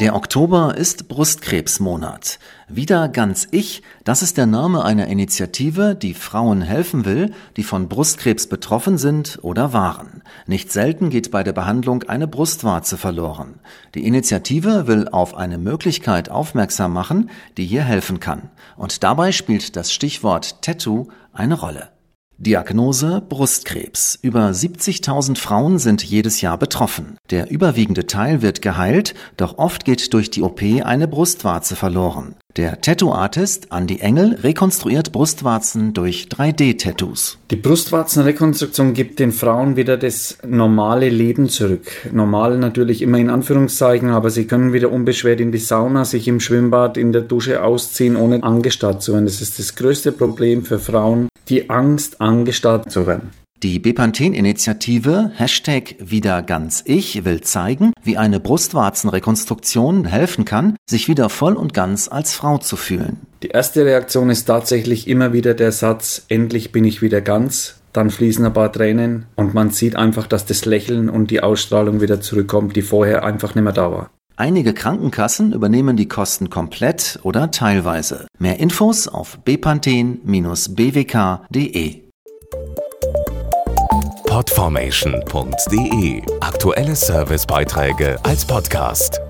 Der Oktober ist Brustkrebsmonat. Wieder ganz ich, das ist der Name einer Initiative, die Frauen helfen will, die von Brustkrebs betroffen sind oder waren. Nicht selten geht bei der Behandlung eine Brustwarze verloren. Die Initiative will auf eine Möglichkeit aufmerksam machen, die hier helfen kann. Und dabei spielt das Stichwort Tattoo eine Rolle. Diagnose Brustkrebs. Über 70.000 Frauen sind jedes Jahr betroffen. Der überwiegende Teil wird geheilt, doch oft geht durch die OP eine Brustwarze verloren. Der Tattoo-Artist Andy Engel rekonstruiert Brustwarzen durch 3D-Tattoos. Die Brustwarzenrekonstruktion gibt den Frauen wieder das normale Leben zurück. Normal natürlich immer in Anführungszeichen, aber sie können wieder unbeschwert in die Sauna, sich im Schwimmbad, in der Dusche ausziehen, ohne angestarrt zu werden. Das ist das größte Problem für Frauen, die Angst, angestarrt zu werden. Die Bepanthen-Initiative Hashtag wieder ganz ich will zeigen, wie eine Brustwarzenrekonstruktion helfen kann, sich wieder voll und ganz als Frau zu fühlen. Die erste Reaktion ist tatsächlich immer wieder der Satz, endlich bin ich wieder ganz. Dann fließen ein paar Tränen und man sieht einfach, dass das Lächeln und die Ausstrahlung wieder zurückkommt, die vorher einfach nicht mehr da war. Einige Krankenkassen übernehmen die Kosten komplett oder teilweise. Mehr Infos auf bepanthen-bwk.de. Podformation.de Aktuelle Servicebeiträge als Podcast.